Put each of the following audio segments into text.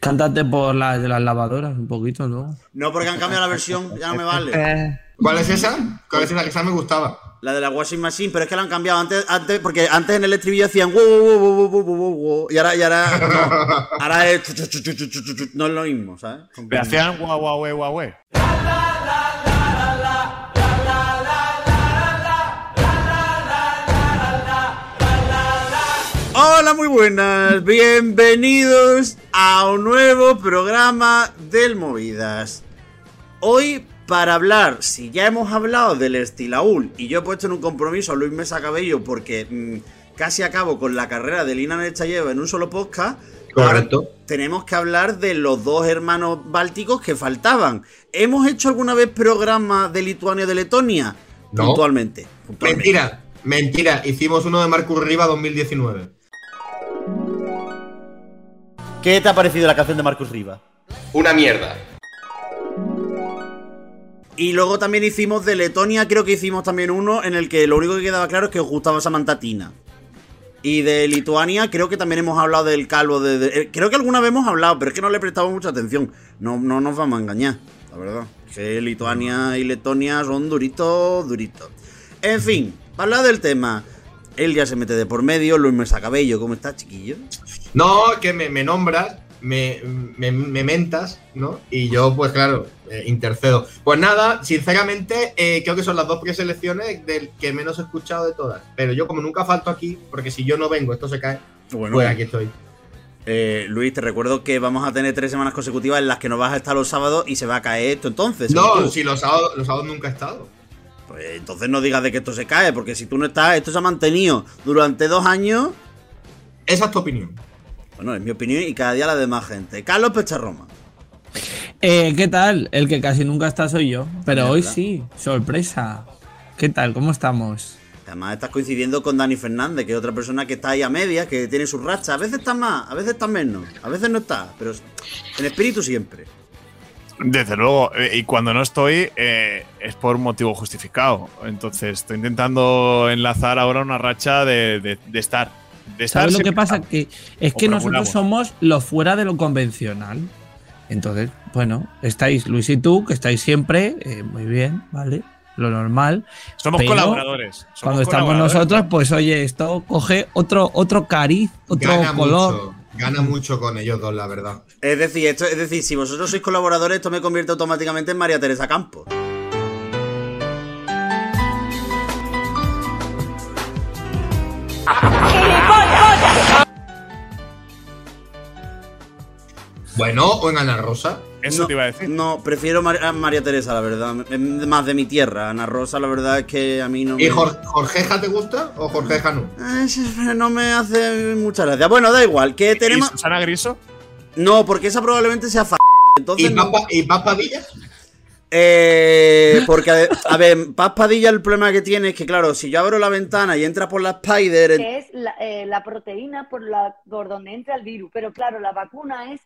Cántate por la, de las lavadoras un poquito, ¿no? No, porque han cambiado la versión, ya no me vale. Eh. ¿Cuál es esa? ¿Cuál es la que esa me gustaba? La de la washing machine, pero es que la han cambiado antes, antes porque antes en el estribillo hacían wow, wow, wow, wow, wow, y ahora, y ahora, no. ahora es no es lo mismo, ¿sabes? Pero hacían guau, guau, guau, guau. Hola, muy buenas. Bienvenidos a un nuevo programa del Movidas. Hoy, para hablar, si ya hemos hablado del Estilaúl y yo he puesto en un compromiso a Luis Mesa Cabello porque mm, casi acabo con la carrera de Lina Nechayeva en un solo podcast, Correcto. tenemos que hablar de los dos hermanos bálticos que faltaban. ¿Hemos hecho alguna vez programa de Lituania o de Letonia? No. Puntualmente. puntualmente. Mentira, mentira. Hicimos uno de Marcus Riva 2019. ¿Qué te ha parecido la canción de Marcus Riva? Una mierda. Y luego también hicimos de Letonia, creo que hicimos también uno en el que lo único que quedaba claro es que os gustaba Samantha Tina. Y de Lituania creo que también hemos hablado del calvo de, de- eh, Creo que alguna vez hemos hablado, pero es que no le he prestado mucha atención. No, no nos vamos a engañar, la verdad. Que Lituania y Letonia son duritos, duritos. En fin, para hablar del tema. Él ya se mete de por medio, Luis Mesa Cabello, ¿cómo estás, chiquillo? No, que me, me nombras, me, me, me mentas, ¿no? Y yo, pues claro, eh, intercedo. Pues nada, sinceramente, eh, creo que son las dos preselecciones del que menos he escuchado de todas. Pero yo, como nunca falto aquí, porque si yo no vengo, esto se cae, Bueno, pues aquí estoy. eh, Luis, te recuerdo que vamos a tener tres semanas consecutivas en las que no vas a estar los sábados y se va a caer esto entonces. No, si los sábados, los sábados nunca he estado. Pues entonces no digas de que esto se cae, porque si tú no estás, esto se ha mantenido durante dos años. Esa es tu opinión. Bueno, es mi opinión y cada día la de más gente. Carlos Pecharroma. eh, ¿Qué tal? El que casi nunca está soy yo. Pero hoy sí, sorpresa. ¿Qué tal? ¿Cómo estamos? Además estás coincidiendo con Dani Fernández, que es otra persona que está ahí a medias, que tiene sus rachas. A veces está más, a veces está menos, a veces no está, pero en espíritu siempre. Desde luego, eh, y cuando no estoy eh, es por un motivo justificado. Entonces estoy intentando enlazar ahora una racha de, de- de estar. De estar ¿Sabes lo que pasa? Que es que nosotros somos los fuera de lo convencional. Entonces, bueno, estáis Luis y tú, que estáis siempre, eh, muy bien, ¿vale? Lo normal. Somos pero colaboradores. somos Cuando estamos colaboradores. nosotros, pues oye, esto coge otro, otro cariz, otro Gana color. mucho. Gana mucho con ellos dos, la verdad. Es decir, esto, es decir, si vosotros sois colaboradores, esto me convierte automáticamente en María Teresa Campos. Bueno, o en Ana Rosa. Eso no, te iba a decir. No, prefiero Mar- a María Teresa, la verdad. Es más de mi tierra. Ana Rosa, la verdad es que a mí no me. ¿Y Jor- Jorgeja te gusta o Jorgeja no? Ay, No me hace mucha gracia. Bueno, da igual. Que ¿Y tenemos. Susana Griso? No, porque esa probablemente sea fa. Entonces. ¿Y no- Paz, ¿Y Paz Padilla? Eh, porque, a ver, Paz Padilla, el problema que tiene es que, claro, si yo abro la ventana y entra por la Spider. que es la, eh, la proteína por, la, por donde entra el virus. Pero claro, la vacuna es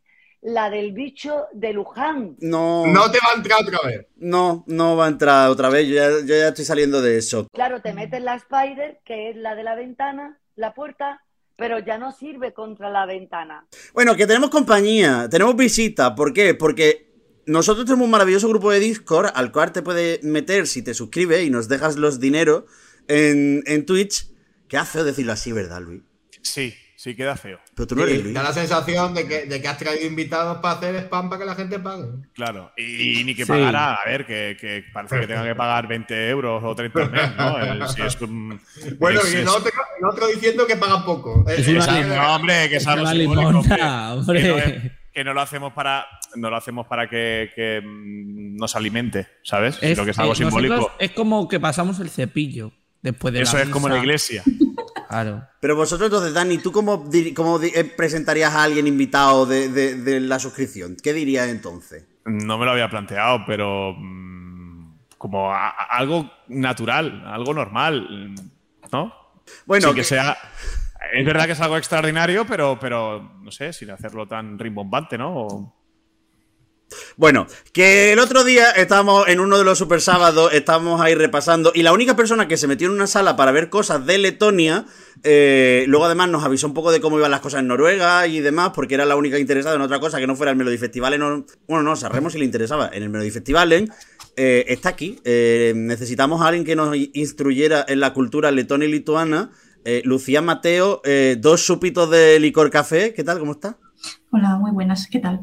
la del bicho de Luján. No, No te va a entrar otra vez. no, no va a entrar otra vez. Yo ya, yo ya estoy saliendo de eso. Claro, te metes la Spider, que es la de la ventana, la puerta, pero ya no sirve contra la ventana. Bueno, que tenemos compañía, tenemos visita. ¿Por qué? Porque nosotros tenemos un maravilloso grupo de Discord al cual te puedes meter si te suscribes y nos dejas los dinero en, en Twitch. Que hace decirlo así, ¿verdad, Luis? Sí, sí, queda feo. Pero tú no eres Luis. da la sensación de que, de que has traído invitados para hacer spam para que la gente pague. Claro. Y, ni que Sí. pagara, a ver, que, que parece que tenga que pagar 20 euros o 30 al mes, ¿no? Eh, si es un- Bueno, es- y el otro, el otro diciendo que pagan poco. Es Eh, una esa- limona. No, hombre, que es algo limona, hombre. Que no, hombre. es- que no lo hacemos para no lo hacemos para que, que, mm, nos alimente, ¿sabes? Es, Sino que es algo eh, simbólico. es como que pasamos el cepillo después de Eso la es como en la misa. iglesia. Claro. Pero vosotros, entonces, Dani, ¿tú cómo, cómo eh, presentarías a alguien invitado de, de- de la suscripción? ¿Qué dirías entonces? No me lo había planteado, pero mm, como a- a- algo natural, algo normal, ¿no? Bueno, Sin que que- sea. Es verdad que es algo extraordinario, pero, pero no sé, sin hacerlo tan rimbombante, ¿no? O- Bueno, que el otro día estábamos en uno de los super sábados, estábamos ahí repasando, y la única persona que se metió en una sala para ver cosas de Letonia, eh, luego además nos avisó un poco de cómo iban las cosas en Noruega y demás, porque era la única interesada en otra cosa que no fuera el Melody Festival. En, bueno, no, sabemos si le interesaba en el Melody Festival. eh, está aquí. Eh, necesitamos a alguien que nos instruyera en la cultura letona y lituana. Lucía Mateo, dos supitos de licor café. ¿Qué tal? ¿Cómo está? Hola, muy buenas. ¿Qué tal?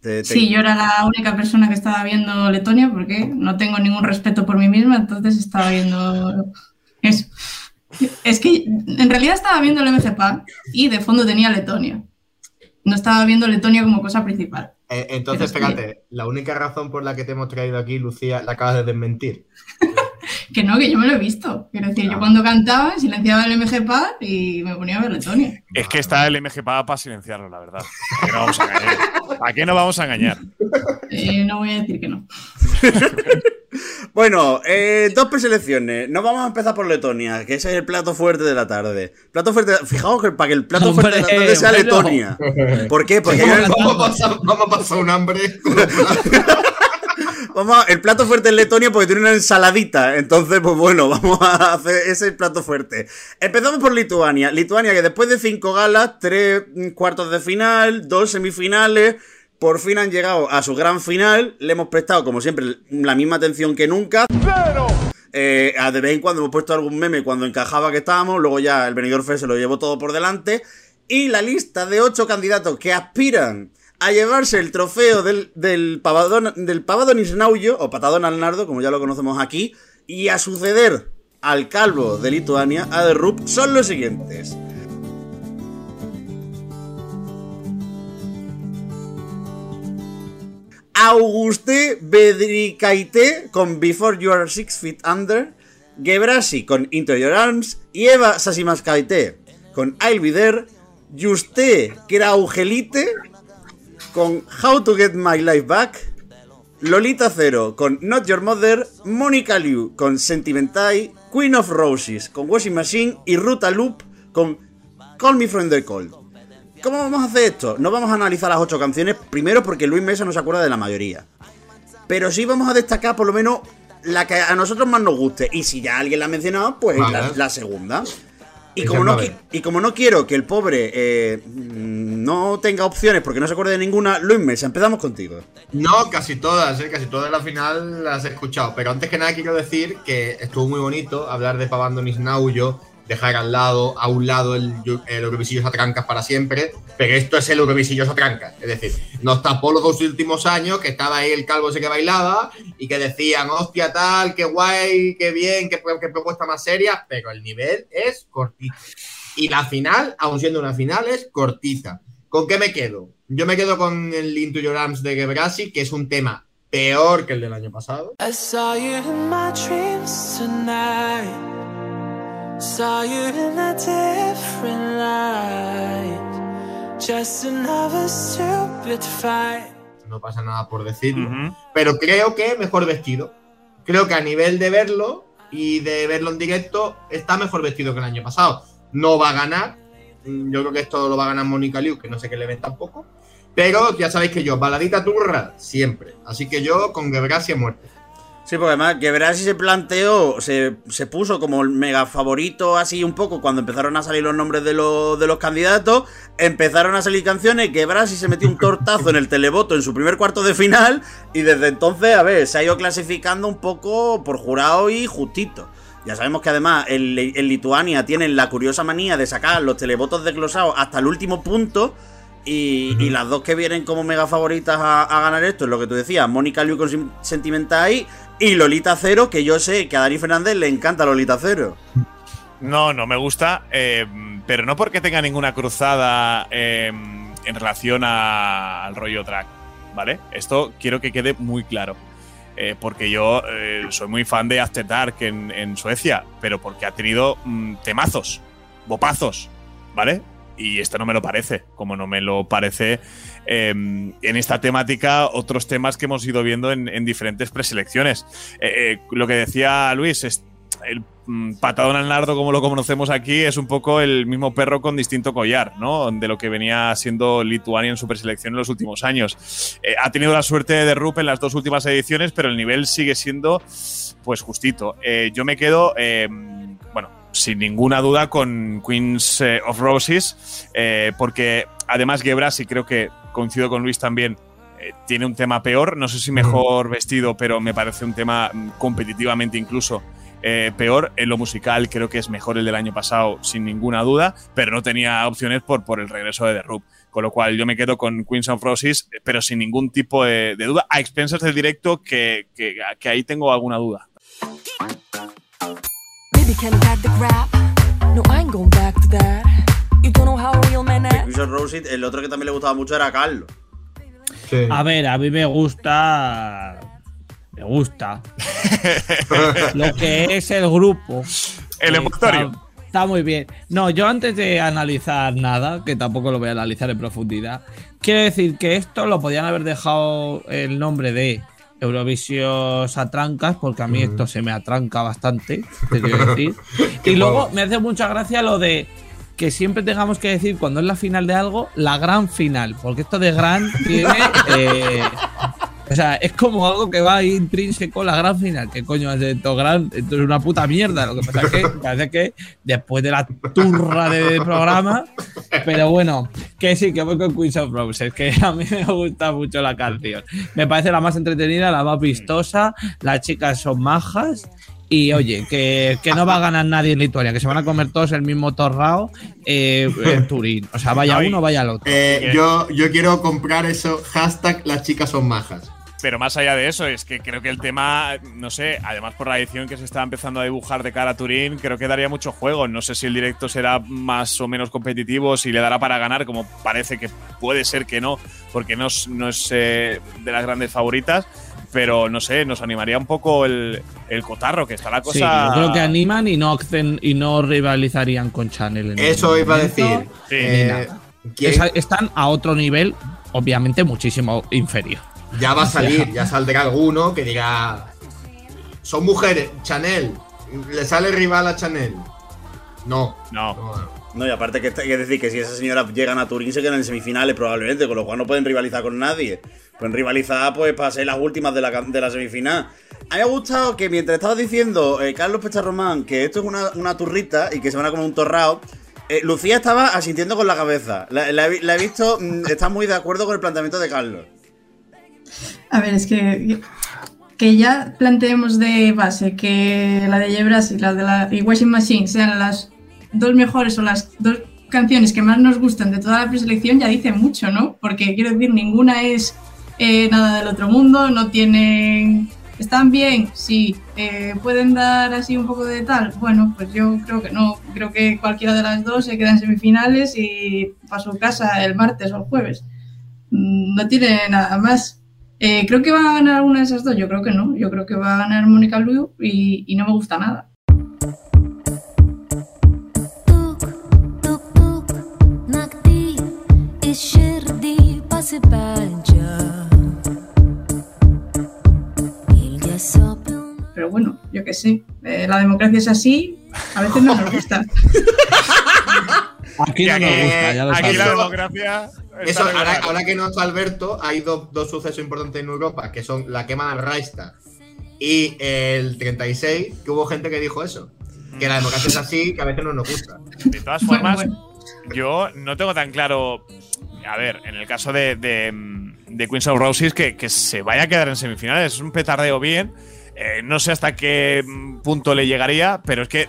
Te- te- Sí, yo era la única persona que estaba viendo Letonia porque no tengo ningún respeto por mí misma, entonces estaba viendo eso. Es que en realidad estaba viendo el MCPA y de fondo tenía Letonia. No estaba viendo Letonia como cosa principal. Eh, entonces, fíjate, la única razón por la que te hemos traído aquí, Lucía, la acabas de desmentir. Que no, que yo me lo he visto. Quiero decir, yo Ah. cuando cantaba silenciaba el MGPA y me ponía a ver Letonia. Es que está el MG Paga para silenciarlo, la verdad. ¿A qué no vamos a engañar? ¿A qué no vamos a engañar? Eh, no voy a decir que no. Bueno, eh, dos preselecciones. No vamos a empezar por Letonia, que ese es el plato fuerte de la tarde. Plato fuerte. Fijaos que para que el plato fuerte de la tarde sea. Letonia. ¿Por qué? Porque Vamos a pasar, vamos a pasar un hambre. vamos a- el plato fuerte es Letonia porque tiene una ensaladita. Entonces, pues bueno, vamos a hacer ese plato fuerte. Empezamos por Lituania. Lituania que después de cinco galas, tres cuartos de final, dos semifinales. Por fin han llegado a su gran final. Le hemos prestado, como siempre, la misma atención que nunca. Eh, a de vez en cuando hemos puesto algún meme cuando encajaba que estábamos, luego ya el Benidorm Fest se lo llevó todo por delante. Y la lista de ocho candidatos que aspiran a llevarse el trofeo del, del pavadón, del o Patadón al Nardo, como ya lo conocemos aquí, y a suceder al calvo de Lituania, a Rup, son los siguientes. Auguste Bedrikaite con Before You Are Six Feet Under, Gebrasi con Into Your Arms y Eva Sasimaskaite con I'll Be There, Juste Kraugelite con How to Get My Life Back, Lolita Cero con Not Your Mother, Monica Liu con Sentimentai, Queen of Roses con Washing Machine y Ruta Loop con Call Me From The Cold. ¿Cómo vamos a hacer esto? No vamos a analizar las ocho canciones, primero porque Luis Mesa no se acuerda de la mayoría. Pero sí vamos a destacar por lo menos la que a nosotros más nos guste. Y si ya alguien la ha mencionado, pues Vale. la, la segunda. Y como, no, y como no quiero que el pobre eh, mm, no tenga opciones porque no se acuerde de ninguna, Luis Mesa, empezamos contigo. No, casi todas, ¿eh? casi todas la final las he escuchado. Pero antes que nada quiero decir que estuvo muy bonito hablar de Pavandonis Naujo, dejar al lado, a un lado el, el Eurovisillos a trancas para siempre, pero esto es el Eurovisillos a trancas. Es decir, nos tapó los dos últimos años que estaba ahí el calvo ese que bailaba y que decían, hostia tal, qué guay, qué bien, qué, qué propuesta más seria, pero el nivel es cortito. Y la final, aun siendo una final, es cortita. ¿Con qué me quedo? Yo me quedo con el Into Your Arms de Gebrasi, que es un tema peor que el del año pasado. I saw you in my dreams tonight. Saw you in a different light. Just another stupid fight. No pasa nada por decirlo. Pero creo que mejor vestido. Creo que a nivel de verlo y de verlo en directo, está mejor vestido que el año pasado. No va a ganar. Yo creo que esto lo va a ganar Mónica Liu, que no sé qué le ven tampoco. Pero ya sabéis que yo, baladita turra, siempre. Así que yo con Gebrasi muerte. Sí, porque además que Verasi se planteó, se, se puso como el mega favorito así un poco cuando empezaron a salir los nombres de los, de los candidatos, empezaron a salir canciones, que Verasi se metió un tortazo en el televoto en su primer cuarto de final y desde entonces, a ver, se ha ido clasificando un poco por jurado y justito. Ya sabemos que además en, en Lituania tienen la curiosa manía de sacar los televotos desglosados hasta el último punto. Y, y las dos que vienen como mega favoritas a, a ganar esto es lo que tú decías, Mónica Liu con Sentimental y Lolita Cero, que yo sé que a Dani Fernández le encanta Lolita Cero. No, no me gusta, eh, pero no porque tenga ninguna cruzada eh, en relación al rollo track, ¿vale? Esto quiero que quede muy claro. Eh, porque yo soy muy fan de After Dark en, en Suecia, pero porque ha tenido mm, temazos, bopazos, ¿vale? Y esto no me lo parece, como no me lo parece eh, en esta temática otros temas que hemos ido viendo en, en diferentes preselecciones. Eh, eh, lo que decía Luis el mm, patadón al nardo, como lo conocemos aquí, es un poco el mismo perro con distinto collar, ¿no? De lo que venía siendo Lituania en su preselección en los últimos años. Eh, ha tenido la suerte de Rup en las dos últimas ediciones, pero el nivel sigue siendo, pues, justito. Yo me quedo, bueno, sin ninguna duda con Queens eh, of Roses, eh, porque además Gebrasi creo que coincido con Luis también. eh, tiene un tema peor, no sé si mejor vestido, pero me parece un tema mm, competitivamente incluso eh, peor. En lo musical creo que es mejor el del año pasado, sin ninguna duda, pero no tenía opciones por, por el regreso de The Roop. Con lo cual yo me quedo con Queens of Roses, pero sin ningún tipo de, de duda, a expensas del directo, que, que, que ahí tengo alguna duda. Baby, can you pack the crap? No, I ain't going back to that. You don't know how a real man acts. Queens of Roses, el otro que también le gustaba mucho era Carlos. Sí. A ver, a mí me gusta. Me gusta. Lo que es el grupo. El envoltorio. Está, está muy bien. No, yo antes de analizar nada, que tampoco lo voy a analizar en profundidad, quiero decir que esto lo podían haber dejado el nombre de Eurovisión Atrancas, porque a mí esto se me atranca bastante, te quiero decir. y luego me hace mucha gracia lo de que siempre tengamos que decir cuando es la final de algo, la gran final, porque esto de gran tiene... eh, o sea, es como algo que va ahí intrínseco la gran final. ¿Qué coño es esto gran? Esto es una puta mierda. Lo que pasa es que parece que después de la turra de programa. Pero bueno, que sí, que voy con Queens of Roses, que a mí me gusta mucho la canción. Me parece la más entretenida, la más vistosa. Las chicas son majas. Y oye, que, que no va a ganar nadie en Lituania, que se van a comer todos el mismo torrao eh, en Turín. O sea, vaya uno, vaya el otro. Eh, yo, yo quiero comprar eso. Hashtag las chicas son majas. Pero más allá de eso, es que creo que el tema, no sé, además por la edición que se está empezando a dibujar de cara a Turín, creo que daría mucho juego. No sé si el directo será más o menos competitivo, si le dará para ganar, como parece que puede ser que no, porque no es, no es eh, de las grandes favoritas. Pero no sé, nos animaría un poco el, el cotarro, que está la Sí, cosa. yo creo que animan y no, y no rivalizarían con Chanel. en Eso iba a decir. Sí. Eh, ¿quién- Esa- están a otro nivel, obviamente muchísimo inferior. Ya va a salir, ya saldrá alguno que diga. Son mujeres, Chanel. ¿Le sale rival a Chanel? No. No. no, y aparte que, hay que decir que si esas señoras llegan a Turín se quedan en semifinales probablemente, con lo cual no pueden rivalizar con nadie. Pueden rivalizar pues para ser las últimas de la, de la semifinal. A mí me ha gustado que mientras estaba diciendo eh, Carlos Pecharromán que esto es una, una turrita y que se van a comer un torrao, eh, Lucía estaba asintiendo con la cabeza. La he visto, mm, está muy de acuerdo con el planteamiento de Carlos. A ver, es que, que ya planteemos de base que la de Jebras y la de la Washing Machine sean las dos mejores o las dos canciones que más nos gustan de toda la preselección, ya dice mucho, ¿no? Porque quiero decir, ninguna es eh, nada del otro mundo, no tienen. ¿Están bien? Sí. Eh, ¿Pueden dar así un poco de tal? Bueno, pues yo creo que no. Creo que cualquiera de las dos se queda en semifinales y para su casa el martes o el jueves. Mm, No tiene nada más. Eh, creo que va a ganar una de esas dos, yo creo que no. Yo creo que va a ganar Mónica Luiu y, no me gusta nada. Pero bueno, yo qué sé, eh, la democracia es así, a veces no nos gusta. Aquí no aquí- nos gusta, ya lo aquí sabes. la democracia. Eso, ahora, que no está Alberto, hay dos, dos sucesos importantes en Europa, que son la quema del Reichstag y el 36, que hubo gente que dijo eso. Que la democracia es así, que a veces no nos gusta. De todas formas, bueno. yo no tengo tan claro. A ver, en el caso de, de, de Queens of Roses, que, que se vaya a quedar en semifinales. Es un petardeo bien. Eh, no sé hasta qué punto le llegaría, pero es que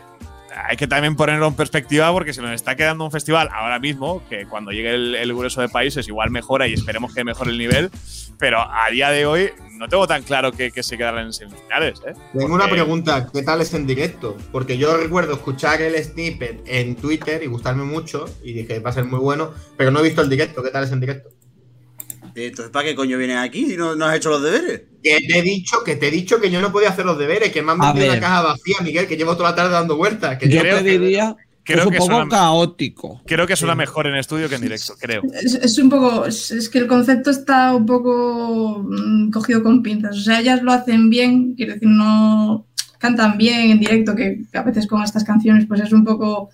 hay que también ponerlo en perspectiva porque se nos está quedando un festival ahora mismo, que cuando llegue el, el grueso de países igual mejora y esperemos que mejore el nivel, pero a día de hoy no tengo tan claro que, que se quedarán en semifinales. ¿eh? Tengo una pregunta, ¿qué tal es en directo? Porque yo recuerdo escuchar el snippet en Twitter y gustarme mucho, y dije, va a ser muy bueno, pero no he visto el directo, ¿qué tal es en directo? Entonces, ¿para qué coño vienes aquí si no, no has hecho los deberes? Que te he dicho, que te he dicho que yo no podía hacer los deberes, que me han metido la caja vacía, Miguel, que llevo toda la tarde dando vueltas. Que Yo creo te que- diría que creo es un que poco suena- caótico. Creo que suena mejor en estudio que en directo, creo. Es, es un poco. Es, es que el concepto está un poco mm, cogido con pinzas. O sea, ellas lo hacen bien, quiero decir, no. cantan bien en directo, que a veces con estas canciones pues es un poco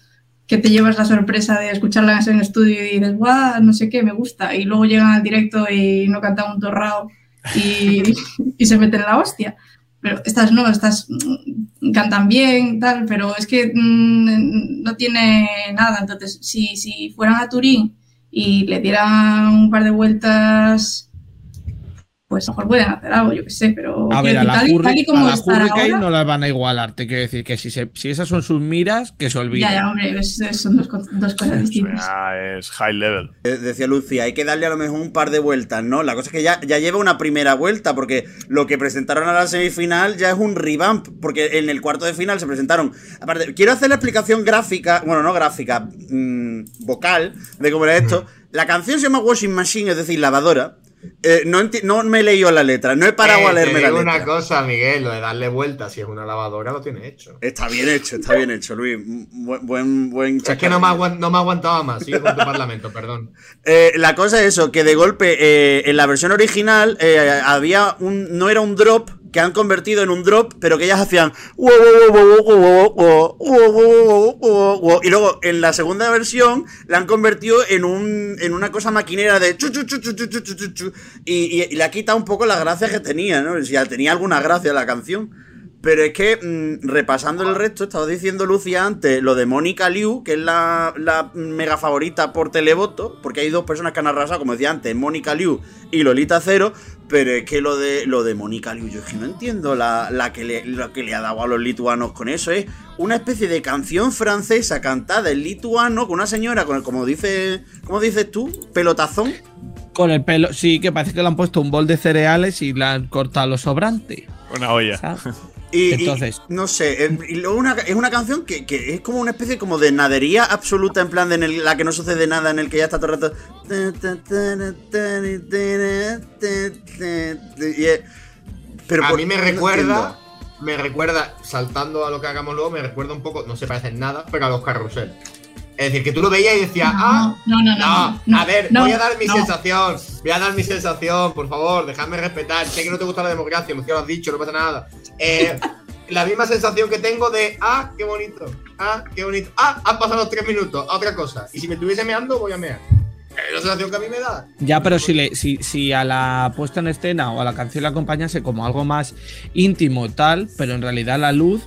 que te llevas la sorpresa de escucharlas en estudio y dices, guau, no sé qué, me gusta. Y luego llegan al directo y no cantan un torrao y, y se meten en la hostia. Pero estas no, estas mm, cantan bien, tal, pero es que mm, no tiene nada. Entonces, si, si fueran a Turín y le dieran un par de vueltas, pues a lo mejor pueden hacer algo, yo qué sé, pero A ver, a la, tal, tal y como a la están Hurricane ahora- no las van a igualar. Te quiero decir que si, se- si esas son sus miras, que se olviden. Ya, ya, hombre, es- es- son dos, co- dos cosas distintas. ya es high level. Eh, Decía Lucía, hay que darle a lo mejor un par de vueltas, ¿no? La cosa es que ya, ya lleva una primera vuelta, porque lo que presentaron a la semifinal ya es un revamp, porque en el cuarto de final se presentaron. Aparte, quiero hacer la explicación gráfica, bueno, no gráfica, mm, vocal, de cómo era esto. La canción se llama Washing Machine, es decir, lavadora. Eh, no, enti- no me he leído la letra, no he parado Eh, a leerme la letra. una cosa, Miguel, lo de darle vueltas si es una lavadora lo tiene hecho. Está bien hecho, está bien hecho, Luis. Buen, buen, buen Es que no me, no me aguantaba más, sigue con tu parlamento, perdón. Eh, la cosa es eso, que de golpe eh, en la versión original eh, había un. no era un drop que han convertido en un drop, pero que ellas hacían. Y luego en la segunda versión la han convertido en, un, en una cosa maquinera de. Y, y, y, le ha quitado un poco la gracia que tenía, ¿no? Si ya tenía alguna gracia la canción. Pero es que, repasando el resto, estaba diciendo Lucia antes lo de Mónica Liu, que es la, la, mega favorita por televoto, porque hay dos personas que han arrasado, como decía antes, Mónica Liu y Lolita Cero, pero es que lo de, lo de Mónica Liu, yo es que no entiendo la, la que le, lo que le ha dado a los lituanos con eso. Es una especie de canción francesa cantada en lituano con una señora, con el, como, dice, como dices tú, pelotazón. Con el pelo, sí, que parece que le han puesto un bol de cereales y le han cortado los sobrantes. Una olla. ¿sabes? Y, y Entonces- no sé, y luego una- es una canción que, que es como una especie como de nadería absoluta, en plan de en el- la que no sucede nada, en el que ya está todo el rato. Y es- Pero a por- mí me no recuerda, me recuerda, saltando a lo que hagamos luego, me recuerda un poco, no se parece en nada, pero a los carrusel. Es decir, que tú lo veías y decías, ah, No, no, no. no, no, a ver, no, voy a dar mi no. sensación, voy a dar mi sensación, por favor, dejadme respetar. Sé que no te gusta la democracia, ya lo has dicho, no pasa nada. Eh, la misma sensación que tengo de, ah, qué bonito, ah, qué bonito, ah, han pasado los tres minutos, a otra cosa. Y si me estuviese meando, voy a mear. Es la sensación que a mí me da. Ya, pero si, le, si, si a la puesta en escena o a la canción le acompañase como algo más íntimo, tal, pero en realidad la luz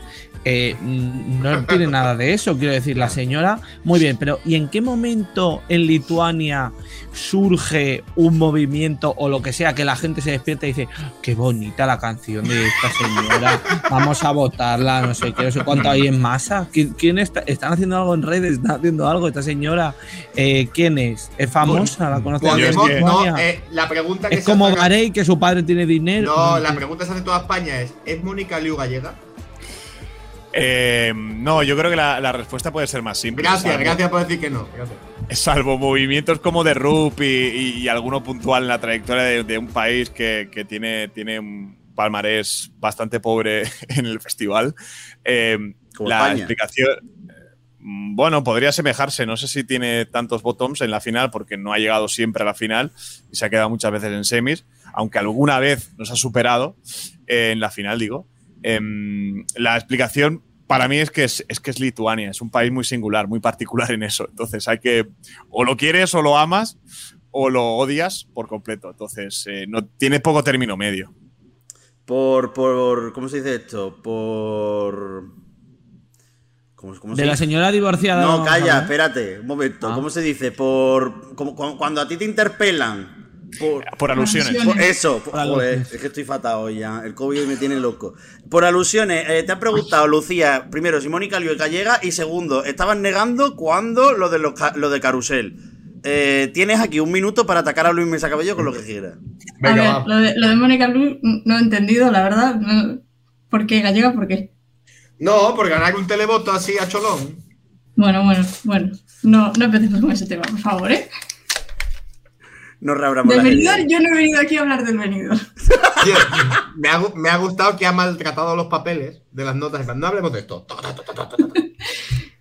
eh, no tiene nada de eso. Quiero decir, la señora, muy bien, pero ¿y en qué momento en Lituania surge un movimiento o lo que sea que la gente se despierta y dice, "Ah, qué bonita la canción de esta señora, vamos a votarla, no sé qué, no sé cuánto hay en masa? ¿Quién, quién está? ¿Están haciendo algo en redes? ¿Están haciendo algo esta señora? Eh, ¿Quién es? ¿Es famosa? ¿La conoce Podemos, no, eh, la pregunta que Es se como hace- Garey, que su padre tiene dinero. No, la pregunta que se hace en toda España es: ¿es Mónica Liu gallega? Eh, no, yo creo que la, la respuesta puede ser más simple. Gracias, salvo- gracias por decir que no. Gracias. Salvo movimientos como de RUP y, y- y alguno puntual en la trayectoria de, de un país que, que tiene, tiene un palmarés bastante pobre en el festival. eh, Como la España. explicación. eh, Bueno, podría asemejarse. No sé si tiene tantos bottoms en la final, porque no ha llegado siempre a la final y se ha quedado muchas veces en semis, aunque alguna vez nos ha superado eh, en la final, digo. Em, la explicación para mí es que es, es que es Lituania, es un país muy singular, muy particular en eso. Entonces hay que, o lo quieres o lo amas, o lo odias por completo. Entonces eh, no tiene poco término medio. Por, por. ¿Cómo se dice esto? Por. ¿Cómo, cómo se de la dice? señora divorciada. No, calla, espérate, un momento. Ah. ¿Cómo se dice? Por. como cuando a ti te interpelan. Por, Por alusiones. por eso, por- joder, es que estoy fatal hoy ya. El COVID me tiene loco. Por alusiones, eh, te han preguntado, Lucía, primero, si Mónica Liu es gallega, y segundo, estaban negando cuando lo de, los lo de Carusel. Eh, tienes aquí un minuto para atacar a Luis Mesa Cabello con lo que quieras. A ver, lo de, lo de Mónica Lu no he entendido, la verdad. no- ¿Por qué gallega? ¿Por qué? No, por ganar un televoto así a Cholón. Bueno, bueno, bueno. No, no empecemos con ese tema, por favor, ¿eh? No reabramos Del yo no he venido aquí a hablar del venidor. Tío, me, ha, me ha gustado que ha maltratado los papeles de las notas. No hablemos de esto.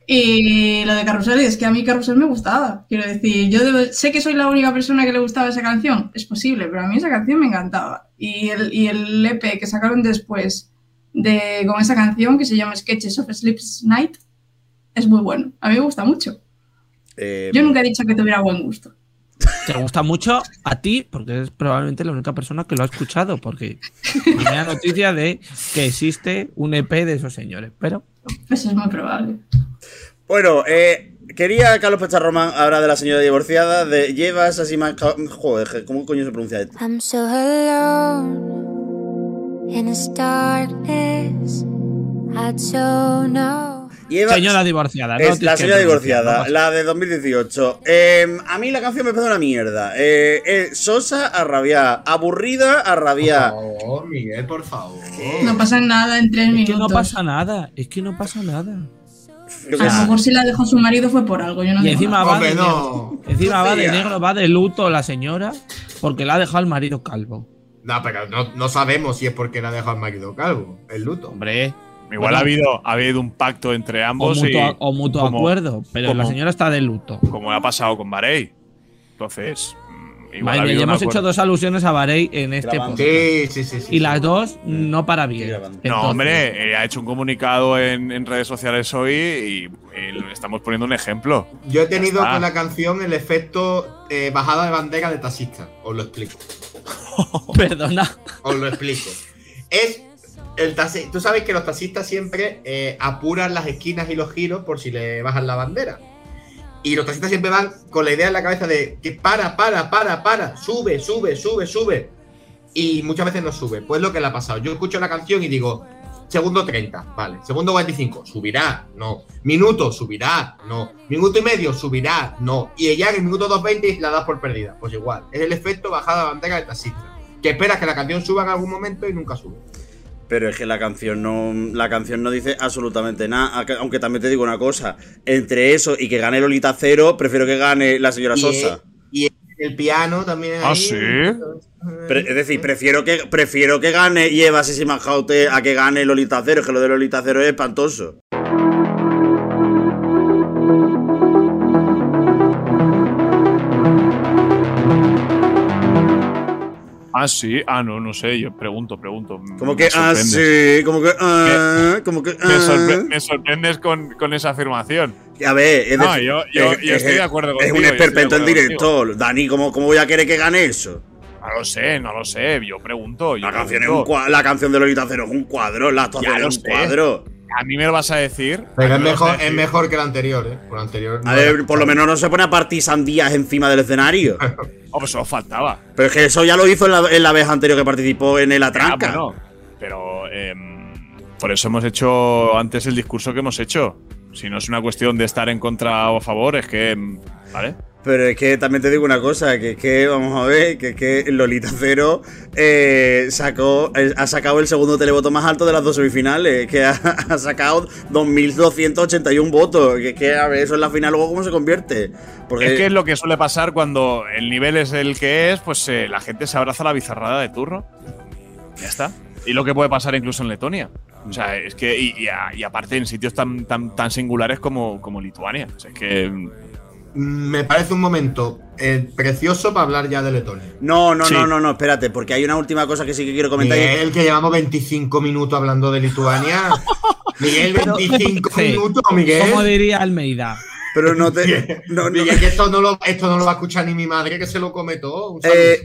Y lo de Carrusel, es que a mí Carrusel me gustaba. Quiero decir, yo debo- sé que soy la única persona que le gustaba esa canción. Es posible, pero a mí esa canción me encantaba. Y el, y el EP que sacaron después de, con esa canción que se llama Sketches of Sleeps Night. Es muy bueno. A mí me gusta mucho. Eh, Yo nunca he dicho que tuviera buen gusto. Te gusta mucho a ti, porque eres probablemente la única persona que lo ha escuchado, porque tenía noticia de que existe un EP de esos señores, pero Pues es muy probable. Bueno, eh, quería Carlos Pecharromán hablar de la señora divorciada, de llevas así más... Joder, ¿cómo coño se pronuncia esto? I'm so alone in this darkness. I don't know. Lleva- señora divorciada, ¿no? Es la que señora divorciada, ¿no? la de 2018. Eh, a mí la canción me parece una mierda. Eh, eh, sosa a rabiar, aburrida a Por rabiar. favor, Miguel, por favor. No pasa nada en tres Es que minutos. no pasa nada, es que no pasa nada. A lo mejor si la dejó su marido fue por algo. Yo no Y encima va de no. negro. Encima va de negro, va de luto la señora, porque la ha dejado el marido calvo. No, pero no, no sabemos si es porque le ha dejado al marido calvo, el luto. Hombre, Igual Bueno. ha, habido, ha habido un pacto entre o ambos mutuo, y o mutuo como- acuerdo, pero la señora está de luto. como ha pasado con Barey. Entonces, mm, igual Vale, ha habido ya hemos acuerdo. hecho dos alusiones a Bahrein en este podcast. Sí, sí, sí. sí Y las sí. dos no para bien. No, hombre, eh, ha hecho un comunicado en, en redes sociales hoy y, eh, le estamos poniendo un ejemplo. Yo he tenido con la canción el efecto eh, bajada de bandera de taxista. Os lo explico. Perdona. Os lo explico. Es el taxi- Tú sabes que los taxistas siempre eh, apuran las esquinas y los giros por si le bajan la bandera. Y los taxistas siempre van con la idea en la cabeza de que para, para, para, para, sube, sube, sube, sube. Y muchas veces no sube. Pues lo que le ha pasado. Yo escucho la canción y digo, segundo 30, vale. Segundo 45, subirá, no. Minuto, subirá, no. Minuto y medio, subirá, no. Y ya en el minuto 2.20 la das por perdida. Pues igual. Es el efecto bajada de bandera de taxista. Que esperas que la canción suba en algún momento y nunca sube. Pero es que la canción no la canción no dice absolutamente nada. Aunque- también te digo una cosa. Entre eso y que gane Lolita Cero, prefiero que gane la señora Y, Sosa. y el piano también. ¿Ah, ahí. sí? Pre- es decir, prefiero que, prefiero que gane Lleva Sissy Jaute a que gane Lolita Cero. Es que lo de Lolita Cero es espantoso. Ah, sí. Ah, no, no sé. Yo pregunto, pregunto. Como Me que, ah, sí, como que, ah, como que, Me, ah. sorpre- me sorprendes con, con esa afirmación. A ver, es No, yo- yo- es- yo estoy es- de acuerdo Es contigo, un estoy de esperpento en directo. Dani, ¿cómo, ¿cómo voy a querer que gane eso? No lo sé, no lo sé. Yo pregunto. Yo La canción, es un pregunto. la canción de Lolita Cero es un cuadro, la actuación es un sé. cuadro. A mí me lo vas a decir. a Pero mí es mejor, es decir. mejor que la anterior, ¿eh? Por anterior. no A ver, por lo menos no se pone a partir sandías encima del escenario. Oh, pues eso faltaba. Pero es que eso ya lo hizo en la, en la vez anterior que participó en el Ah, Atranca. bueno, pero em, por eso hemos hecho antes el discurso que hemos hecho. Si no es una cuestión de estar en contra o a favor, es que. em, ¿Vale? Pero es que también te digo una cosa, que es que, vamos a ver, que es que Lolita Cero eh, sacó, ha sacado el segundo televoto más alto de las dos semifinales, que ha, ha sacado 2.281 votos, que es que, a ver, eso en la final luego cómo se convierte. Porque Es que es lo que suele pasar cuando el nivel es el que es, pues eh, la gente se abraza a la bizarrada de turno. Ya está. Y lo que puede pasar incluso en Letonia. O sea, es que. Y, y a- y aparte en sitios tan, tan, tan singulares como, como Lituania. O sea, es que. Me parece un momento eh, precioso para hablar ya de Letonia. No, no, Sí. no, no, no, espérate, porque hay una última cosa que sí que quiero comentar. Miguel, que llevamos 25 minutos hablando de Lituania. Miguel, Pero, 25 sí. minutos, Miguel. Como diría Almeida. Pero no te. No, no- Miguel, que esto no, lo, esto no lo va a escuchar ni mi madre, que se lo come todo. Eh,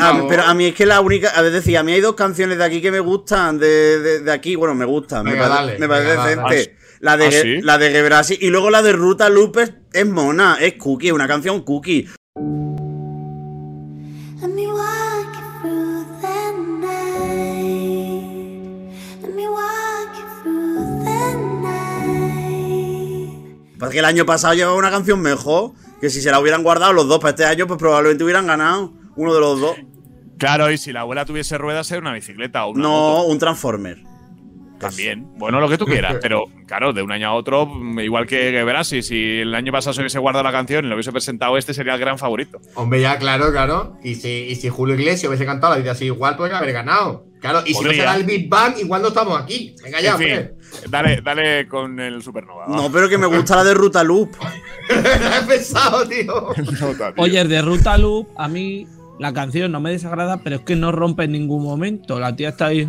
a- pero a mí es que la única. A ver, decía, a mí hay dos canciones de aquí que me gustan. De, de- de aquí, bueno, me gustan. me Venga, dale, me parece dale. decente. La de, ¿Ah, sí? la de Gebrasi. Y luego la de Ruta Lupes es mona, es cookie, una canción cookie. Let me walk you through the night. Let me walk you through the night. Pasa que el año pasado llevaba una canción mejor. Que si se la hubieran guardado los dos para este año, pues probablemente hubieran ganado. Uno de los dos. claro, y si la abuela tuviese ruedas, sería una bicicleta o una No, moto. un Transformer. También. Bueno, lo que tú quieras, pero claro, de un año a otro, mm, igual que, que verás, si, si el año pasado se hubiese guardado la canción y lo hubiese presentado este, sería el gran favorito. Hombre, ya, claro, claro. Y si, y si Julio Iglesias hubiese cantado la vida así, igual podría haber ganado. Claro, y si no se da el Big Bang, igual no estamos aquí. Venga ya, en fin, hombre. dale, dale con el Supernova. va. No, pero que me gusta la de Ruta Loop. He pensado, tío. Nota, tío. Oye, el de Ruta Loop, a mí la canción no me desagrada, pero es que no rompe en ningún momento. La tía está ahí.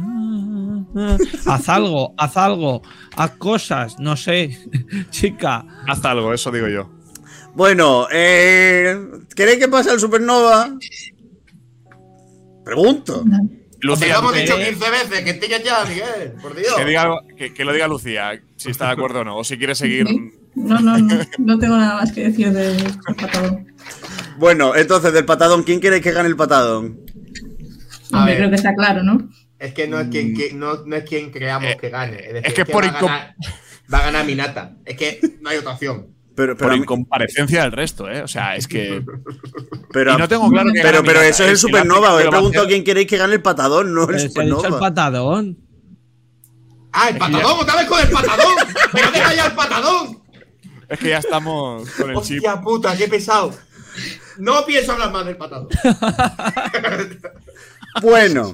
Haz algo, haz algo, haz cosas, no sé. Chica, Haz algo, eso digo yo. Bueno, eh, ¿queréis que pase el Supernova? Pregunto. Te Lucía, lo hemos dicho 15 veces, que tires ya, Miguel, por Dios. que diga algo- que- que lo diga Lucía, si está de acuerdo o no. O si quiere seguir. No, no, no. No tengo nada más que decir del patadón. Bueno, entonces, del patadón, ¿quién queréis que gane el patadón? A Hombre, ver. creo que está claro, ¿no? Es que no es quien, que- no, no es quien creamos Eh, que gane. Es, decir, es que por va, a incom- ganar, va a ganar Minata. Es que no hay otra opción. Pero, pero, Por incomparecencia del resto, ¿eh? O sea, es que. pero, y no tengo claro que pero, pero eso es el ¿eh? Hace, Supernova. Os he preguntado quién queréis que gane el patadón, no el dicho el Supernova. patadón. ¡Ah, el patadón! ¡Otra vez con el patadón! ¡Pero deja ya el patadón! Es que ya estamos con el chip. ¡Hostia puta, qué pesado! No pienso hablar más del patadón. Bueno,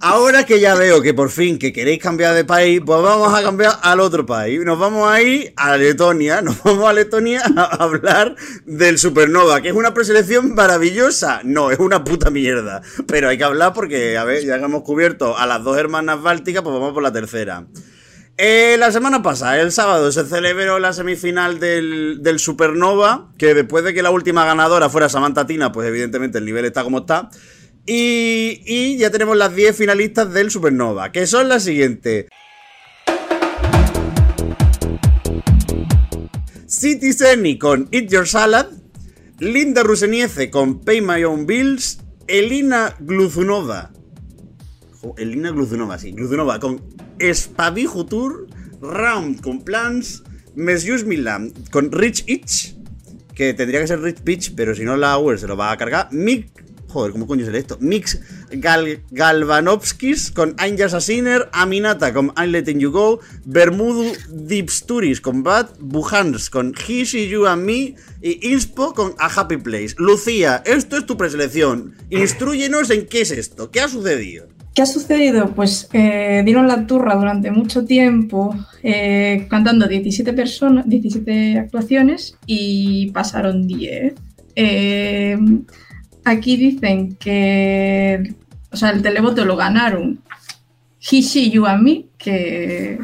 ahora que ya veo que por fin que queréis cambiar de país, pues vamos a cambiar al otro país. Nos vamos a ir a Letonia, nos vamos a Letonia a hablar del Supernova, que es una preselección maravillosa. No, es una puta mierda. Pero hay que hablar porque, a ver, ya que hemos cubierto a las dos hermanas bálticas, pues vamos por la tercera. Eh, la semana pasada, el sábado, se celebró la semifinal del, del Supernova, que después de que la última ganadora fuera Samantha Tina, pues evidentemente el nivel está como está. Y, y ya tenemos las 10 finalistas del Supernova, que son las siguientes. Citizenny con Eat Your Salad, Linda Ruseniece con Pay My Own Bills, Elina Gluzunova. Jo, Elina Gluzunova, sí, Gluzunova con Spavijo Tour, Round con Plans, Mesius Milan con Rich Itch, que tendría que ser Rich Pitch, pero si no la Auer se lo va a cargar. Mick, joder, ¿cómo coño es esto? Mix Gal, Galvanovskis con I'm Just a Sinner, Aminata con I'm Letting You Go, Bermudu Dipsturis con Bad, Buhans con He, She, You and Me y Inspo con A Happy Place. Lucía, esto es tu preselección. Instruyenos en qué es esto, qué ha sucedido. ¿Qué ha sucedido? Pues eh, dieron la turra durante mucho tiempo eh, cantando 17 personas, 17 actuaciones y pasaron 10. Eh, aquí dicen que o sea, el televoto lo ganaron He, She, You and Me, que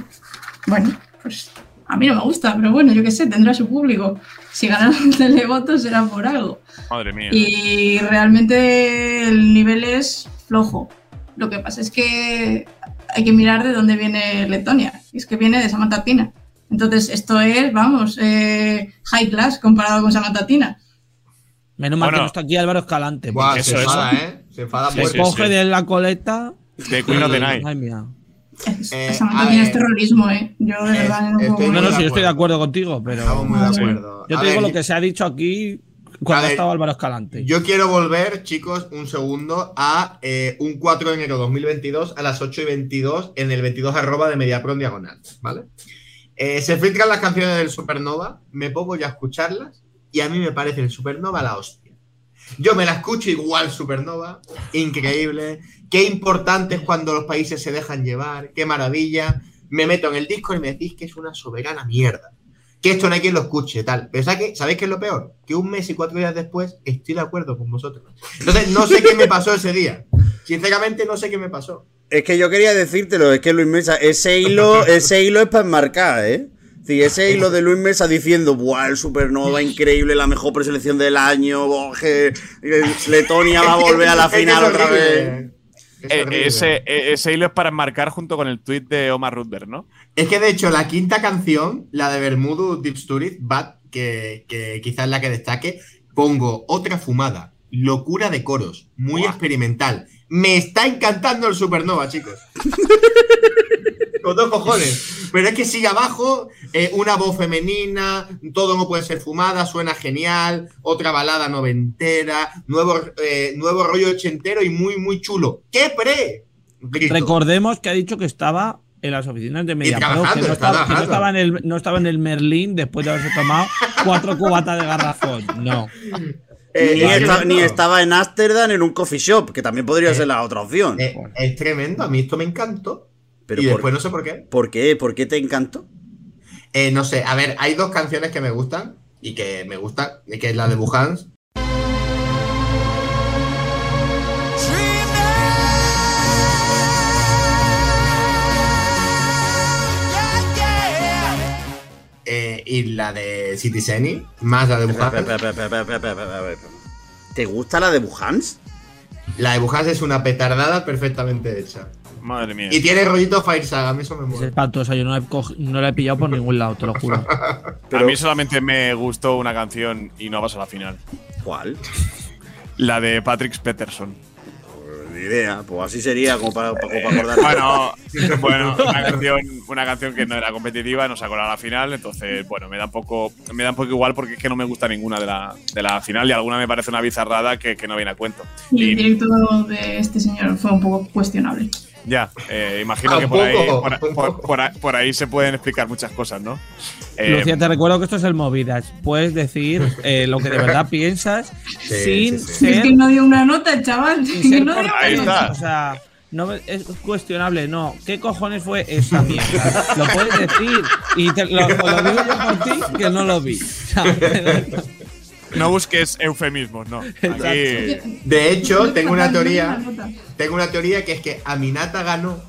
bueno, pues a mí no me gusta, pero bueno, yo qué sé, tendrá su público. Si ganaron el televoto será por algo. Madre mía. Y realmente el nivel es flojo. Lo que pasa es que hay que mirar de dónde viene Letonia. Y es que viene de Samantha Tina. Entonces, esto es, vamos, eh, high class comparado con Samantha Tina. Menos mal que Bueno. no está aquí Álvaro Escalante. Buah, se eso, enfada, ¿eh? Se enfada Sí, se sí, coge sí. de la coleta. De Queen of the Night. Ay, mía. Es- Eh, Samantha a Tina ver. es terrorismo, ¿eh? Yo de Es- verdad no estoy No, no, sí, yo estoy de acuerdo. contigo, pero. Estamos muy de Sí. acuerdo. Yo A te digo ver, lo que se ha dicho aquí cuando ver, estado Álvaro Escalante. Yo quiero volver, chicos, un segundo, a eh, un 4 de enero 2022 a las 8 y 22 en el 22 arroba de Mediapro en diagonal, ¿vale? Eh, se filtran las canciones del Supernova, me pongo ya a escucharlas y a mí me parece el Supernova la hostia. Yo me la escucho igual Supernova, increíble, qué importante es cuando los países se dejan llevar, qué maravilla. Me meto en el disco y me decís que es una soberana mierda. Que esto no hay quien lo escuche, tal. Pero ¿sabes qué, ¿sabéis qué es lo peor? Que un mes y cuatro días después estoy de acuerdo con vosotros. Entonces, no sé qué me pasó ese día. Sinceramente, no sé qué me pasó. Es que yo quería decírtelo, es que Luis Mesa, ese hilo, ese hilo es para enmarcar, ¿eh? Sí, ese hilo de Luis Mesa diciendo, ¡buah, el Supernova, increíble, la mejor preselección del año! que- que Letonia va a volver a la final otra vez. Es Eh, ese, eh, ese hilo es para enmarcar junto con el tweet de Omar Rutberg, ¿no? Es que de hecho la quinta canción, la de Bermudo Deep Studies, Bad, que, que quizás es la que destaque, pongo otra fumada, locura de coros, muy experimental. Me está encantando el Supernova, chicos. Con dos cojones. Pero es que sigue abajo, eh, una voz femenina, todo no puede ser fumada, suena genial, otra balada noventera, nuevo, eh, nuevo rollo ochentero y muy, muy chulo. ¡Qué pre! Grito. Recordemos que ha dicho que estaba en las oficinas de que, no estaba, que no trabajando. estaba en el, no estaba en el Merlín después de haberse tomado cuatro cubatas de garrafón. No. Eh, Ni, es esta- tremendo. ni estaba en Ámsterdam en un coffee shop, que también podría Eh, ser la otra opción. Eh, es tremendo, a mí esto me encantó. Pero y después no sé por qué. ¿Por qué? ¿Por qué te encantó? Eh, no sé, a ver, hay dos canciones que me gustan y que me gustan, que es la de Bujans eh, y la de Citizen, más la de Bujans. ¿Te gusta la de Bujans? La de Bujans es una petardada perfectamente hecha. Madre mía. Y tiene rollito Fire Saga, a mí eso me Es mola. espantosa, yo no la, he no la he pillado por ningún lado, te lo juro. Pero- A mí solamente me gustó una canción y no vas a la final. ¿Cuál? La de Patrick Peterson. Ni idea, pues así sería como para, como para acordar. Bueno, bueno, una canción, una canción que no era competitiva, no se colado a la final, entonces, bueno, me da un poco, me da un poco igual porque es que no me gusta ninguna de la, de la final y alguna me parece una bizarrada que, que no viene a cuento. Y el directo de este señor fue un poco cuestionable. Ya, eh, imagino que por ahí, por, por- por ahí- por ahí se pueden explicar muchas cosas, ¿no? Eh, Lucía, te recuerdo que esto es el Movidas. Puedes decir eh, lo que de verdad piensas Sí, sin sí, sí. Es que no dio una nota chaval. sin que ser no dio Ahí está. O sea, no me- es cuestionable, no. ¿Qué cojones fue esa mierda? Lo puedes decir. Y te, lo, lo digo yo por ti que no lo vi. no busques eufemismos, no. Aquí, De hecho, tengo una No teoría. Tengo una teoría que es que Aminata ganó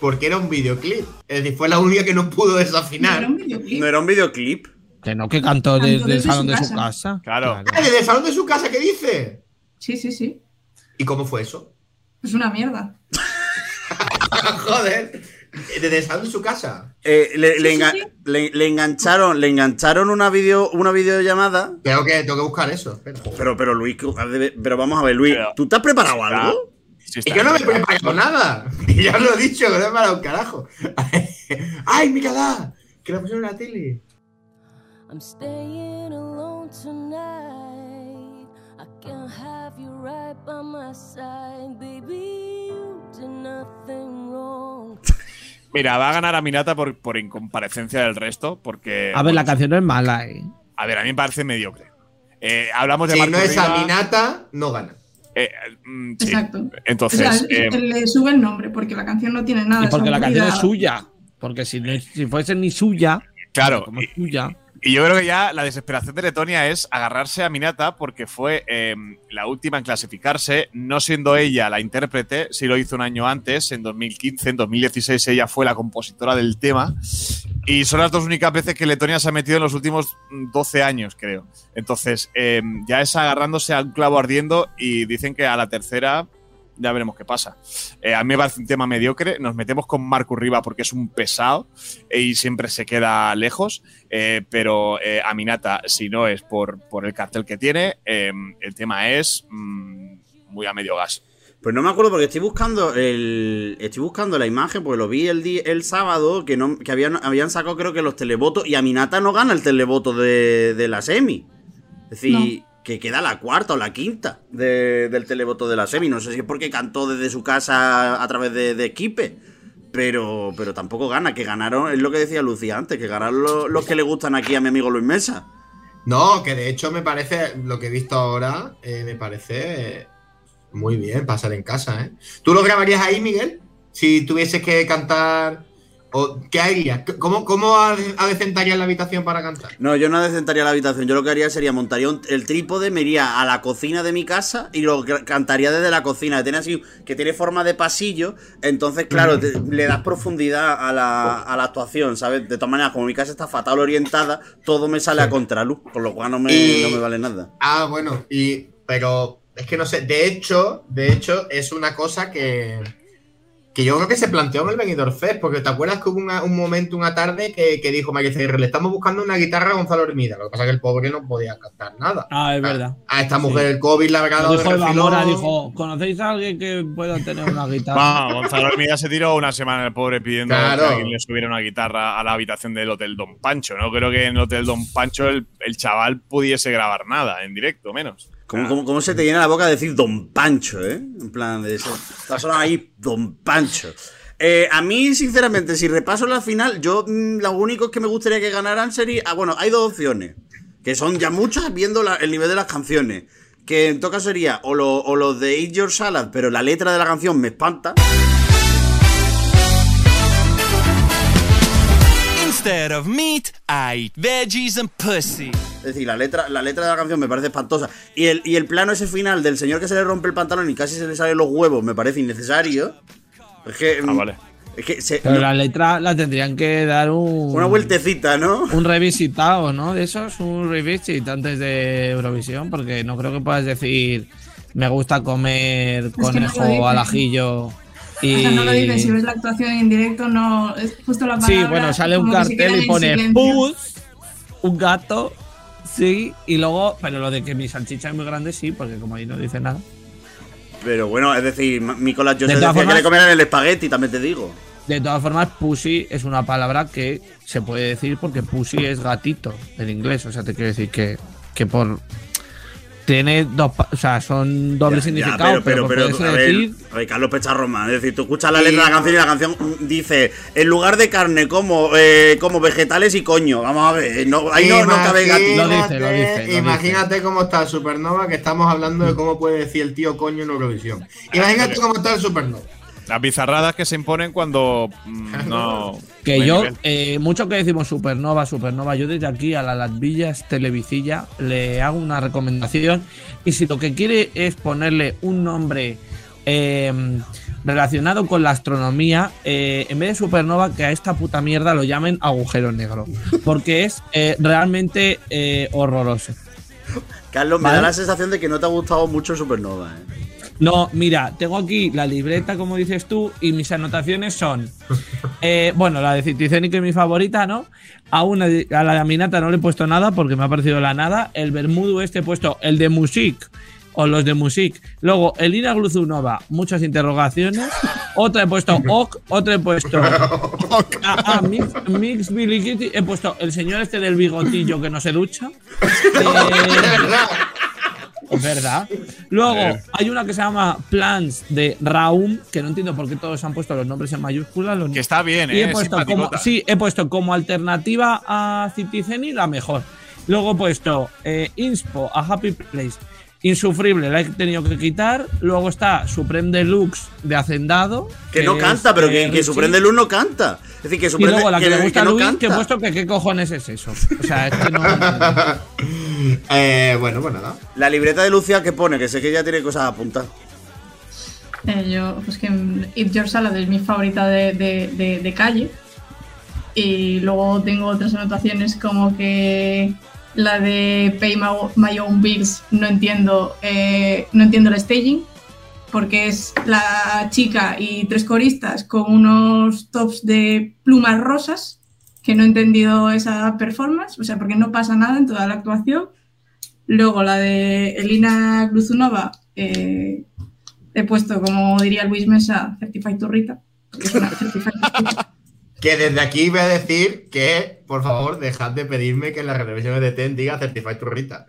porque era un videoclip. Es decir, fue la única que no pudo Era desafinar. un videoclip. ¿No era un videoclip? que no, que cantó desde el salón su de su casa. casa. Claro. ¡Ah, desde el salón de su casa! ¿Qué dice? Sí, sí, sí. ¿Y cómo fue eso? Es una mierda. Joder. Desde salón de su casa. Eh, le, le Sí, sí, enga- sí. le- le engancharon, le engancharon una video, una videollamada. Tengo que, tengo que buscar eso. espera. Pero, pero Luis, pero vamos a ver, Luis, Pero- ¿tú te has preparado algo? sí Y yo no me he preparado nada. Y ya lo he dicho, que no he preparado un carajo. ¡Ay, mi cara! Que la pusieron en la tele. I'm staying alone tonight. I can't have you right by my side, baby. You did nothing wrong. Mira, va a ganar a Minata por, por incomparecencia del resto, porque. A ver, la canción no es mala, eh. A ver, a mí me parece mediocre. Eh, hablamos de Si Marco no es Riva, Aminata, no gana. eh, mm, sí. Exacto. Entonces, o sea, eh, le sube el nombre porque la canción no tiene nada. Y porque la canción es suya. Porque si, no, si fuese ni suya, claro, como y, es suya. Y yo creo que ya la desesperación de Letonia es agarrarse a Minata porque fue eh, la última en clasificarse, no siendo ella la intérprete, si lo hizo un año antes, en 2015, en 2016 ella fue la compositora del tema. Y son las dos únicas veces que Letonia se ha metido en los últimos mm, 12 años, creo. Entonces, eh, ya es agarrándose a un clavo ardiendo y dicen que a la tercera ya veremos qué pasa. Eh, a mí me parece un tema mediocre. Nos metemos con Marco Riva porque es un pesado y siempre se queda lejos. Eh, pero eh, Aminata, si no es por, por el cartel que tiene, eh, el tema es mm, muy a medio gas. Pues no me acuerdo porque estoy buscando el. Estoy buscando la imagen, porque lo vi el di- el sábado, que no, que habían, habían sacado creo que los televotos. Y Aminata no gana el televoto de, de la semi. Es decir, que queda la cuarta o la quinta de- del televoto de la semi. No sé si es porque cantó desde su casa a través de, de. Pero, pero tampoco gana, que ganaron, es lo que decía Lucía antes, que ganaron los, que le gustan aquí a mi amigo Luis Mesa. No, que de hecho me parece, lo que he visto ahora, eh, me parece muy bien pasar en casa, ¿eh? ¿Tú lo grabarías ahí, Miguel? Si tuvieses que cantar, o ¿qué harías? ¿Cómo, cómo la habitación para cantar? No, yo no descentaría la habitación. Yo lo que haría sería montaría un- el trípode, me iría a la cocina de mi casa y lo cantaría desde la cocina. Que tiene así, que tiene forma de pasillo. Entonces, claro, te- le das profundidad a la, a la actuación, ¿sabes? De todas maneras, como mi casa está fatal orientada, todo me sale a contraluz, con lo cual no me, Y- no me vale nada. Ah, bueno, y pero es que no sé, de hecho, de hecho es una cosa que que yo creo que se planteó en el Benidorm Fest, porque te acuerdas que hubo una- un momento, una tarde, que, que dijo Michael Cerre, le estamos buscando una guitarra a Gonzalo Hermida. Lo que pasa es que el pobre no podía cantar nada. Ah, es verdad. A esta mujer el COVID la Lo de dijo refilón. Mora, dijo, ¿conocéis a alguien que pueda tener una guitarra? Va, Gonzalo Hermida se tiró una semana el pobre pidiendo Claro. que alguien le subiera una guitarra a la habitación del Hotel Don Pancho. No creo que en el Hotel Don Pancho el, el chaval pudiese grabar nada en directo, menos. ¿Cómo, cómo- cómo se te llena la boca de decir Don Pancho, eh? En plan de eso. Está sonando ahí Don Pancho. Eh, a mí, sinceramente, si repaso la final, yo mm, lo único que me gustaría que ganaran sería. Ah, bueno, hay dos opciones. Que son ya muchas viendo la- el nivel de las canciones. Que en todo caso sería o, lo- o los de Eat Your Salad, pero la letra de la canción me espanta. Instead of meat, I eat veggies and pussy. Es decir, la letra, la letra de la canción me parece espantosa. Y el, y el plano ese final del señor que se le rompe el pantalón y casi se le salen los huevos me parece innecesario. Es que. Ah, mm, vale. Es que se- Pero no- la letra la tendrían que dar un. una vueltecita, ¿no? Un revisitado, ¿no? De esos, un revisit antes de Eurovisión, porque no creo que puedas decir me gusta comer que no conejo dicen. al ajillo y. O sea, no lo dices, si ves la actuación en directo, no. Es justo la palabra. Sí, bueno, sale un que cartel y pone pus, un gato, sí, y luego, pero lo de que mi salchicha es muy grande, sí, porque como ahí no dice nada. Pero bueno, es decir, Nicolás De Joseph todas decía que formas- le comieran el espagueti, también te digo. De todas formas, pussy es una palabra que se puede decir porque pussy es gatito en inglés. O sea, te quiero decir que, que por. Tiene dos. pa- O sea, son doble Ya, ya, significado, pero, puedes a ver, decir. a ver, Carlos Pecharroma, es decir, tú escuchas la letra de la canción y la canción dice, en lugar de carne como, eh, como vegetales y coño, vamos a ver, no, ahí no, no cabe gatito. Lo dice, lo dice, lo imagínate cómo está el Supernova, que estamos hablando de cómo puede decir el tío coño en Eurovisión. Imagínate cómo está el Supernova. Las bizarradas que se imponen cuando mm, no. Que yo, nivel. eh, mucho que decimos supernova, supernova, yo desde aquí a la Latvillas Televisilla le hago una recomendación y si lo que quiere es ponerle un nombre eh, relacionado con la astronomía, eh, en vez de supernova, que a esta puta mierda lo llamen agujero negro, porque es eh, realmente eh, horroroso. Carlos, me ¿Vale? da la sensación de que no te ha gustado mucho Supernova. ¿eh? No, mira, tengo aquí la libreta, como dices tú, y mis anotaciones son. eh, bueno, la de Citizeni, que es mi favorita, ¿no? A una a la Minata no le he puesto nada porque me ha parecido la nada. El Bermudo este he puesto el de Music o los de Music. Luego, el Ina Gluzunova, muchas interrogaciones. Otra he puesto Ok, otra he puesto. Ah, ah, Mix, Mix Billy Kitty. He puesto el señor este del bigotillo que no se ducha. Eh, verdad. Luego, hay una que se llama Plans de Raum, que no entiendo por qué todos han puesto los nombres en mayúsculas. los- Que está bien, y ¿eh? he puesto como, sí, he puesto como alternativa a Citizeni la mejor. Luego he puesto eh, Inspo a Happy Place. Insufrible, la he tenido que quitar. Luego está Supreme Deluxe de Hacendado. Que no es, canta, pero que, que. Supreme Luz no canta. Es decir, que Y Supreme luego la que, me gusta a no Luis, que he canta. puesto que qué cojones es eso. O sea, es que no. Eh, bueno, pues nada. La libreta de Lucia que pone, que sé que ya tiene cosas apuntadas. Eh, yo, pues que Eat Your Salad es mi favorita de, de- de- de calle. Y luego tengo otras anotaciones como que la de Pay My, Own Bills no entiendo, eh, no entiendo el staging. Porque es la chica y tres coristas con unos tops de plumas rosas. Que no he entendido esa performance. O sea, porque no pasa nada en toda la actuación. Luego la de Elina Gluzunova. eh, he puesto, como diría Luis Mesa, Certified Turrita. porque es una Certified Turrita. Que desde aquí voy a decir que, por favor, dejad de pedirme que en las revisiones de TEN diga Certified Turrita.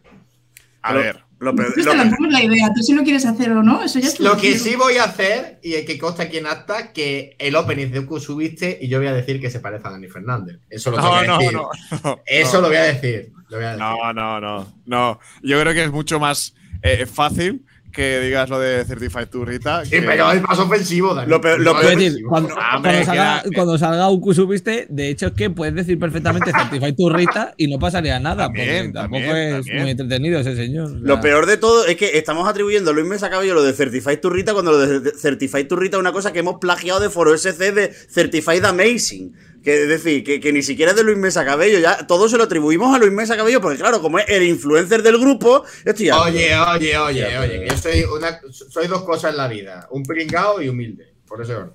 A Lo- ver. Lo, lo lanzamos la idea. Tú si lo quieres hacer o no, eso ya es Lo que sí voy a hacer, y que consta aquí en acta, que el opening de Q subiste y yo voy a decir que se parece a Dani Fernández. Eso lo tengo No, que no, decir. no, no. Eso no. lo voy a decir. Lo voy a decir. No, no, no, no. Yo creo que es mucho más eh, fácil que digas lo de Certified Turrita. Sí, que- pero es más ofensivo, Dani. Lo peor- lo peor- es decir, cuando, No, cuando salga, queda- cuando salga Uku subiste, de hecho es que puedes decir perfectamente Certified Turrita y no pasaría nada, También, porque tampoco también, es también. muy entretenido ese señor. Lo sea. peor de todo es que estamos atribuyendo a Luis Mesa Cabello lo de Certified Turrita cuando lo de Certified Turrita es una cosa que hemos plagiado de Foro SC de Certified Amazing. Que es decir, que, que ni siquiera es de Luis Mesa Cabello, ya todo se lo atribuimos a Luis Mesa Cabello, porque claro, como es el influencer del grupo, estoy. Oye, oye, oye, Ya, oye, pero- que yo soy, una, soy dos cosas en la vida, un pringao y humilde, por ese orden.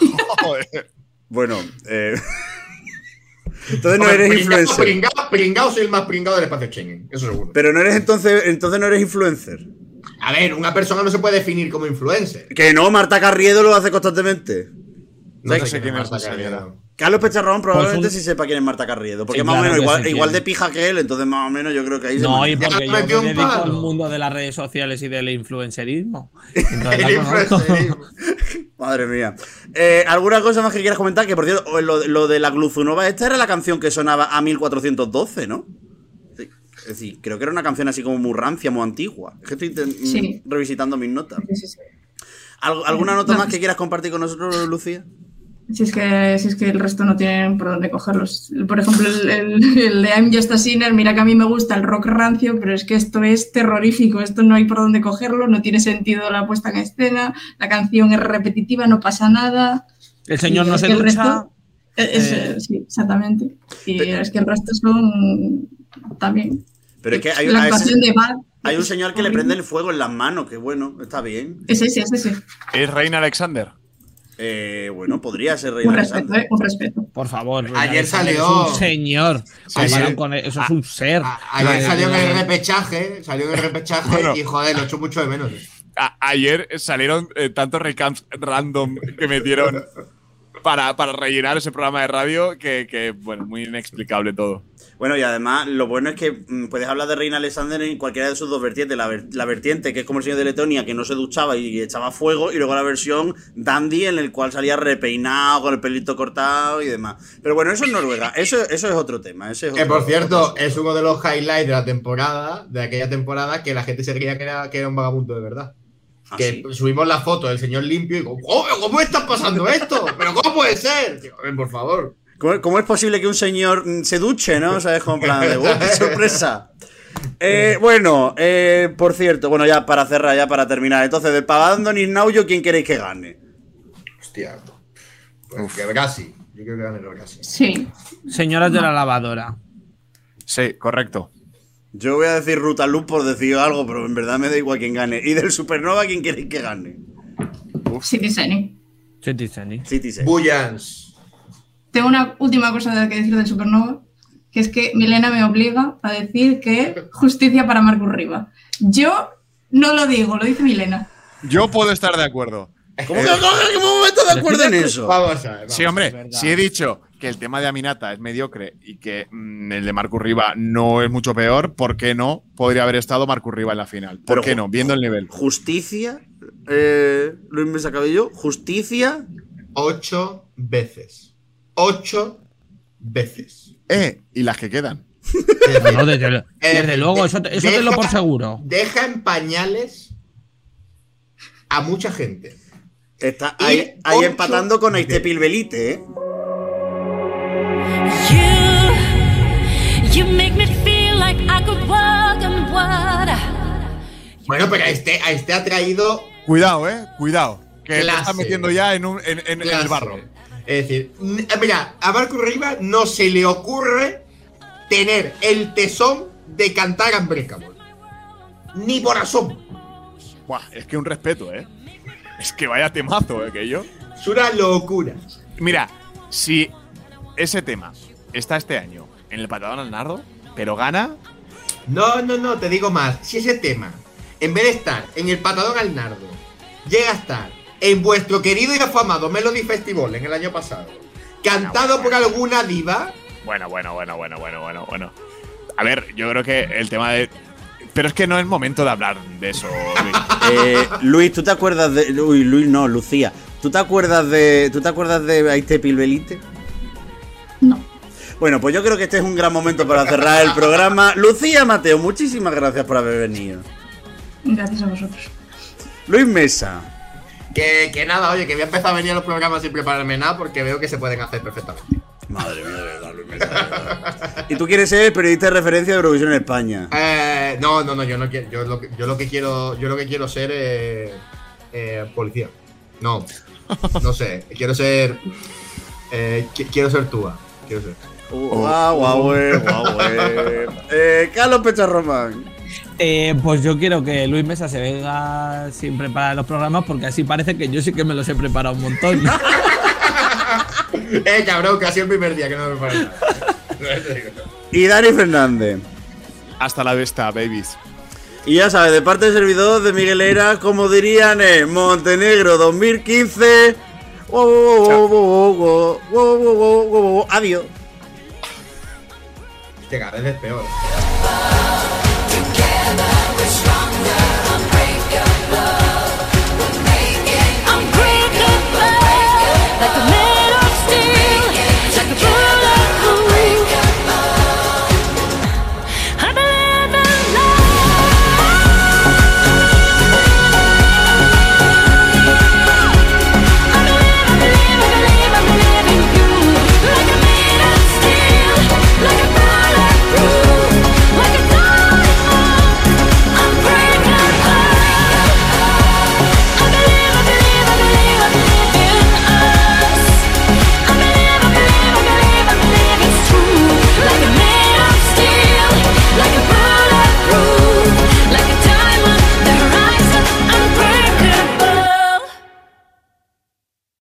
Joder. Bueno, eh. entonces no Hombre, eres pringao, influencer. Pringao, pringao soy el más pringao del espacio Schengen, eso seguro. Pero no eres entonces, entonces no eres influencer. A ver, una persona no se puede definir como influencer. Que no, Marta Carriedo lo hace constantemente. No sé sé quién es Marta. Carriedo. Carlos Pecharrón probablemente Pues un- sí sepa quién es Marta Carriedo. Porque Sí, más o claro menos igual, de pija que él, entonces más o menos yo creo que ahí se No, me- y porque yo me dedico palo. al mundo de las redes sociales y del influencerismo. El influencerismo. Madre mía. Eh, ¿Alguna cosa más que quieras comentar? Que por cierto, lo, lo de la Gluzunova, esta era la canción que sonaba a 1412, ¿no? Sí. Es decir, creo que era una canción así como muy rancia, muy antigua. Es que estoy Sí. revisitando mis notas. Sí, sí, sí. ¿Al- ¿Alguna nota No. más que quieras compartir con nosotros, Lucía? Si es, que, si es que el resto no tienen por dónde cogerlos. Por ejemplo, el, el- el de I'm Just a Sinner, mira que a mí me gusta el rock rancio, pero es que esto es terrorífico, esto no hay por dónde cogerlo, no tiene sentido la puesta en escena, la canción es repetitiva, no pasa nada. El señor Y no es se ducha. resto- es- eh, sí, exactamente. Y es que el resto son también. Pero es que hay, la a ese- actuación de Bad. hay un señor que le prende el fuego en las manos, que bueno, está bien. Es ese, es ese. ¿Es Reina Alexander? Eh, bueno, podría ser rey Un respeto, ¿eh? Un respeto. Por favor. Ayer Alexander salió- Es un señor. Ayer- Comparan con él, eso es un ser. A- Ayer salió en el repechaje, salió en el repechaje Bueno. y joder, lo echo mucho de menos. A- ayer salieron eh, tantos recaps random que metieron para, para rellenar ese programa de radio que, que, bueno, muy inexplicable todo. Bueno, y además, lo bueno es que mm, puedes hablar de Reina Alexander en cualquiera de sus dos vertientes. La, ver- la vertiente, que es como el señor de Letonia, que no se duchaba y echaba fuego, y luego la versión Dandy, en el cual salía repeinado, con el pelito cortado y demás. Pero bueno, eso es Noruega. Eso, eso es otro tema. ese es Que por cierto, es uno de los highlights de la temporada, de aquella temporada, que la gente se creía que era, que era un vagabundo de verdad. Ah, que sí. subimos la foto del señor limpio y digo, ¿cómo, cómo está pasando esto? ¿Pero cómo puede ser? Digo, "Ven, por favor. ¿Cómo, cómo es posible que un señor se duche, no? O sea, es como en plan de, ¡oh, qué sorpresa! Eh, bueno, eh, por cierto, bueno, ya para cerrar, ya para terminar. Entonces, de Pavando y Nauyo, ¿quién queréis que gane? Hostia. Pues que Brasi. Yo creo que gane el Brasi. Sí. Señoras de la lavadora. Sí, correcto. Yo voy a decir Ruta Luz por decir algo, pero en verdad me da igual quién gane. Y del Supernova, ¿quién queréis que gane? Citizen. Citizen. Citizen. Bullions. Tengo una última cosa que decir del Supernova, que es que Milena me obliga a decir que justicia para Marcus Riva. Yo no lo digo, lo dice Milena. Yo puedo estar de acuerdo. ¿Cómo que cómo me meto de acuerdo en eso? Vamos a ver. vamos. Sí, hombre, si he dicho que el tema de Aminata es mediocre y que mm, el de Marcus Riva no es mucho peor, ¿por qué no podría haber estado Marcus Riva en la final? ¿Por Pero qué no? Viendo el nivel. Justicia, eh, Luis Mesa Cabello, justicia. Ocho veces. Ocho veces. Eh, y las que quedan. No, desde, desde luego, eso, te- eso tenlo por deja- seguro. Deja en pañales a mucha gente. Está ahí, ahí empatando con de- Pilbelite, ¿eh? You, you make me feel like I could walk on water. Bueno, pero a este, a este ha traído Cuidado, eh. Cuidado. Que te Clase. estás metiendo ya en, un, en, en- en el barro. Es decir, eh, mira, a Marco Riva no se le ocurre tener el tesón de cantar Unbreakable. Ni por asomo. Buah, es que un respeto, eh. Es que vaya temazo, eh, que yo. Es una locura. Mira, si ese tema está este año en el patadón al nardo, pero gana, No, no, no, te digo más. Si ese tema, en vez de estar en el patadón al nardo, llega a estar en vuestro querido y afamado Melody Festival en el año pasado, cantado por alguna diva, Bueno, bueno, bueno, bueno, bueno, bueno, bueno. A ver, yo creo que el tema de. Pero es que no es momento de hablar de eso. Luis. Eh, Luis, ¿tú te acuerdas de. Uy, Luis no, Lucía. ¿Tú te acuerdas de. ¿Tú te acuerdas de Aiste Pilbelite? No. Bueno, pues yo creo que este es un gran momento para cerrar el programa. Lucía Mateo, muchísimas gracias por haber venido. Gracias a vosotros. Luis Mesa. Que, que nada, oye, que voy a empezar a venir a los programas sin prepararme nada porque veo que se pueden hacer perfectamente. Madre mía, de verdad, Luis Mesa. de verdad. Y tú quieres ser periodista de referencia de Eurovisión en España. Eh, no, no, no, yo no quiero, yo lo que, yo lo que quiero, yo lo que quiero ser eh, eh, policía. No, no sé, quiero ser, eh, qui- quiero ser túa, quiero ser. Guau, guau, güey, guau, güey. Eh, Carlos Pecharromán. Pues yo quiero que Luis Mesa se venga sin preparar los programas porque así parece que yo sí que me los he preparado un montón. eh, cabrón, casi el primer día que no me preparo nada. y Dani Fernández. Hasta la vista, babies. Y ya sabes, de parte del servidor de Miguel Era, como dirían Montenegro 2015. Adiós. Este cada vez es peor.